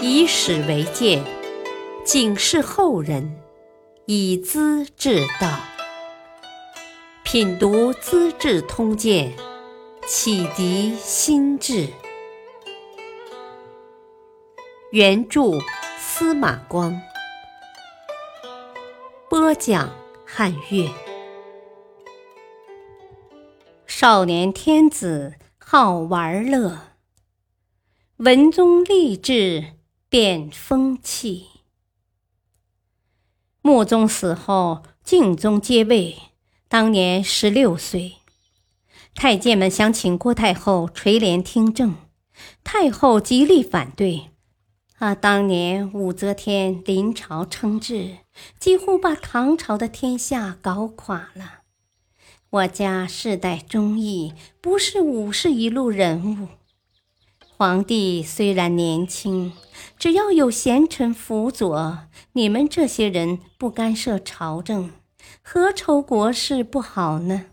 以史为鉴，警示后人，以资治道。品读《资治通鉴》，启迪心智。原著司马光，播讲汉乐。少年天子好玩乐，文宗立志变风气。穆宗死后，敬宗接位，当年十六岁。太监们想请郭太后垂帘听政，太后极力反对。啊，当年武则天临朝称制，几乎把唐朝的天下搞垮了。我家世代忠义，不是武士一路人物。皇帝虽然年轻，只要有贤臣辅佐，你们这些人不干涉朝政，何愁国事不好呢？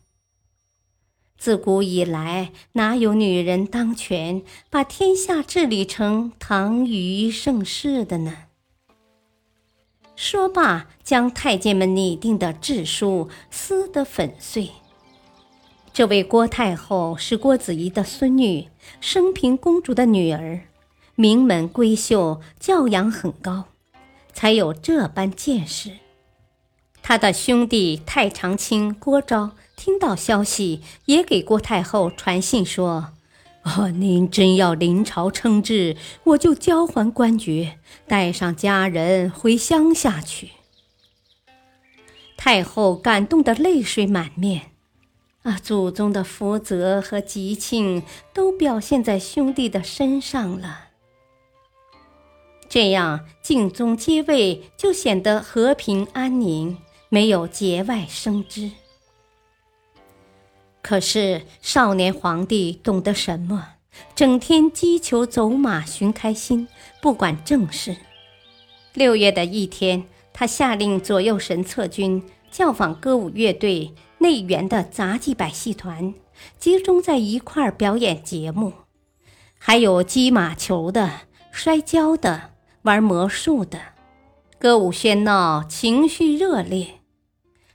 自古以来，哪有女人当权，把天下治理成唐虞盛世的呢？说罢，将太监们拟定的制书撕得粉碎。这位郭太后是郭子仪的孙女，升平公主的女儿，名门闺秀，教养很高，才有这般见识。他的兄弟太常卿郭昭。听到消息，也给郭太后传信说：“哦，您真要临朝称制，我就交还官爵，带上家人回乡下去。”太后感动得泪水满面，啊，祖宗的福泽和吉庆都表现在兄弟的身上了。这样，敬宗接位就显得和平安宁，没有节外生枝。可是少年皇帝懂得什么？整天击球走马寻开心，不管正事。六月的一天，他下令左右神策军教坊歌舞乐队、内园的杂技百戏团集中在一块表演节目，还有击马球的、摔跤的、玩魔术的，歌舞喧闹，情绪热烈。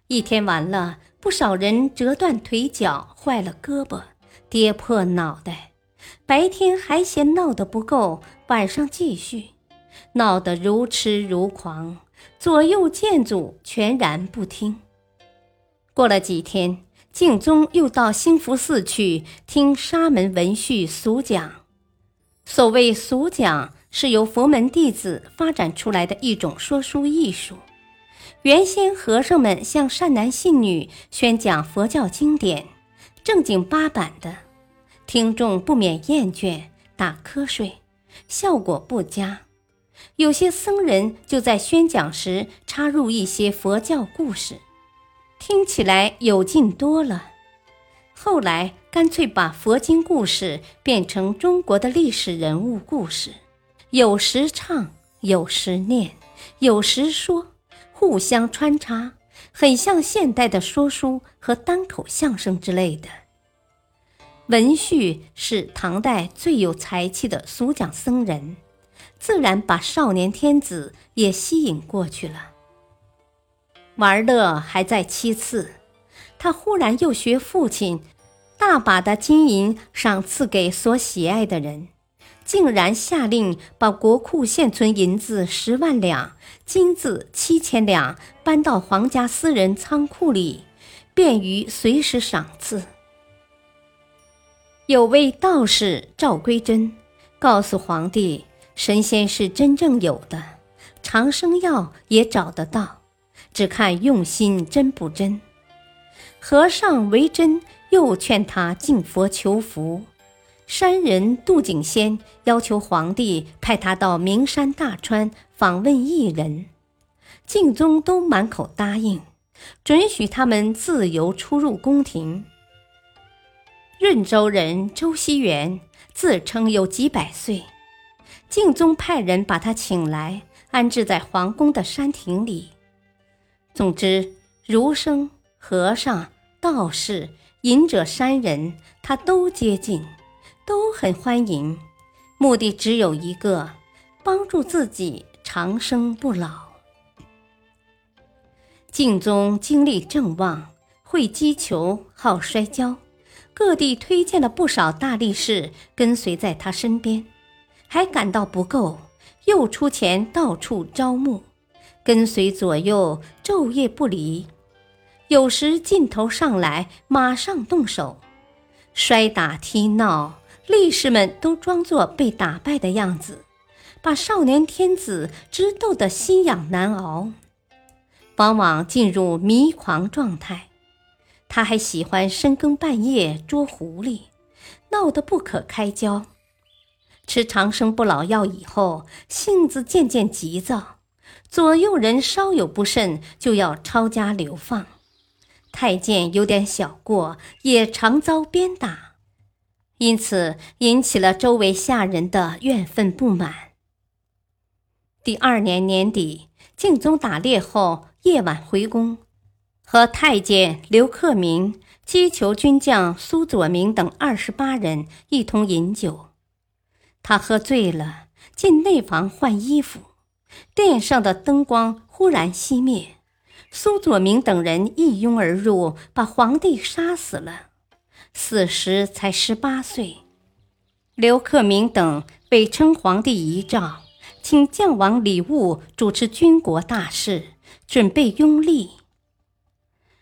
一天完了。不少人折断腿脚，坏了胳膊，跌破脑袋。白天还嫌闹得不够，晚上继续，闹得如痴如狂，左右剑阻，全然不听。过了几天，敬宗又到兴福寺去听沙门文序俗讲。所谓俗讲，是由佛门弟子发展出来的一种说书艺术。原先和尚们向善男信女宣讲佛教经典，正经八板的，听众不免厌倦，打瞌睡，效果不佳。有些僧人就在宣讲时插入一些佛教故事，听起来有劲多了。后来干脆把佛经故事变成中国的历史人物故事，有时唱，有时念，有时说。互相穿插，很像现代的说书和单口相声之类的。文旭是唐代最有才气的俗讲僧人，自然把少年天子也吸引过去了。玩乐还在其次，他忽然又学父亲，大把的金银赏赐给所喜爱的人。竟然下令把国库现存银子十万两、金子七千两搬到皇家私人仓库里，便于随时赏赐。有位道士赵归真告诉皇帝，神仙是真正有的，长生药也找得到，只看用心真不真。和尚为真又劝他敬佛求福。山人杜景仙要求皇帝派他到名山大川访问异人，敬宗都满口答应，准许他们自由出入宫廷。润州人周希元自称有几百岁，敬宗派人把他请来，安置在皇宫的山亭里。总之，儒生、和尚、道士、隐者山人，他都接近。都很欢迎，目的只有一个，帮助自己长生不老。敬宗精力正旺，会击球，好摔跤，各地推荐了不少大力士跟随在他身边，还感到不够，又出钱到处招募，跟随左右，昼夜不离。有时劲头上来，马上动手，摔打踢闹，力士们都装作被打败的样子，把少年天子直逗得心痒难熬。往往进入迷狂状态，他还喜欢深更半夜捉狐狸，闹得不可开交。吃长生不老药以后，性子渐渐急躁，左右人稍有不慎就要抄家流放。太监有点小过，也常遭鞭打，因此引起了周围下人的怨愤不满。第二年年底，敬宗打猎后。夜晚回宫，和太监刘克明、击球军将苏佐明等二十八人一同饮酒。他喝醉了，进内房换衣服，殿上的灯光忽然熄灭，苏佐明等人一拥而入，把皇帝杀死了。死时才十八岁。刘克明等被称皇帝遗诏，请将王李务主持军国大事。准备拥立。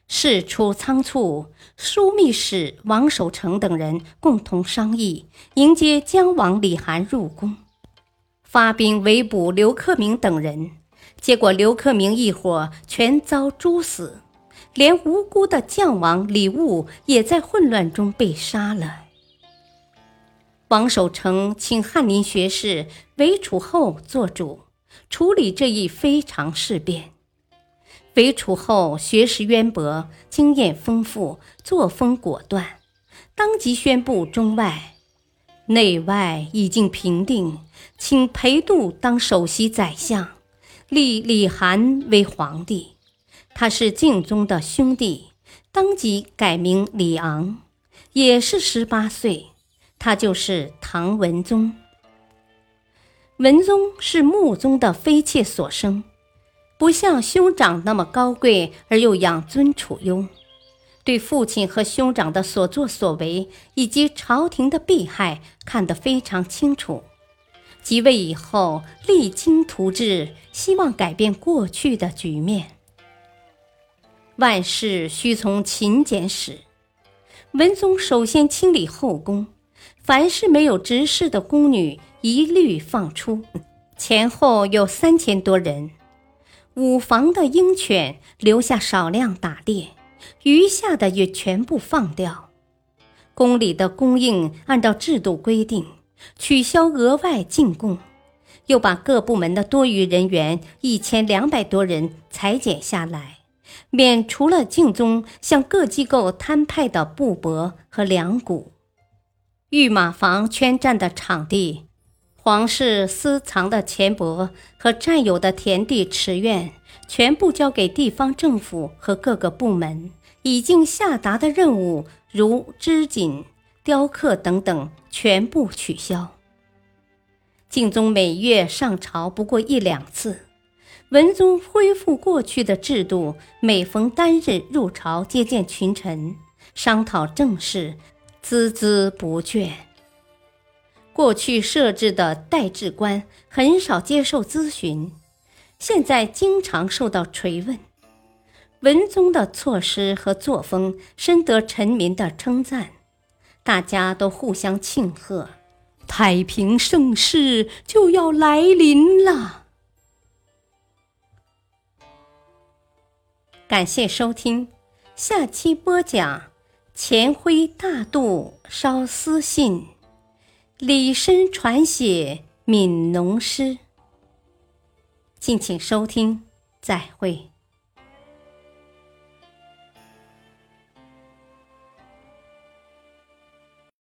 事出仓促，枢密使王守成等人共同商议，迎接江王李涵入宫，发兵围捕刘克明等人。结果刘克明一伙全遭诛死，连无辜的将王李务也在混乱中被杀了。王守成请翰林学士韦楚后做主，处理这一非常事变。韦楚后学识渊博，经验丰富，作风果断，当即宣布中外内外已经平定，请裴度当首席宰相，立李涵为皇帝。他是敬宗的兄弟，当即改名李昂，也是十八岁。他就是唐文宗。文宗是穆宗的妃妾所生。不像兄长那么高贵，而又养尊处优，对父亲和兄长的所作所为以及朝廷的弊害看得非常清楚。即位以后，励精图治，希望改变过去的局面。万事需从勤俭始。文宗首先清理后宫，凡是没有执事的宫女一律放出，前后有三千多人。五房的鹰犬留下少量打猎，余下的也全部放掉。宫里的供应按照制度规定，取消额外进贡，又把各部门的多余人员一千两百多人裁减下来，免除了敬宗向各机构摊派的布帛和粮谷，御马房圈占的场地。皇室私藏的钱帛和占有的田地池苑，全部交给地方政府和各个部门。已经下达的任务，如织锦、雕刻等等，全部取消。敬宗每月上朝不过一两次，文宗恢复过去的制度，每逢单日入朝接见群臣，商讨政事，孜孜不倦。过去设置的代治官很少接受咨询，现在经常受到垂问。文宗的措施和作风深得臣民的称赞，大家都互相庆贺，太平盛世就要来临了。感谢收听，下期播讲：钱徽大度烧私信。李绅传写《悯农诗》，敬请收听，再会。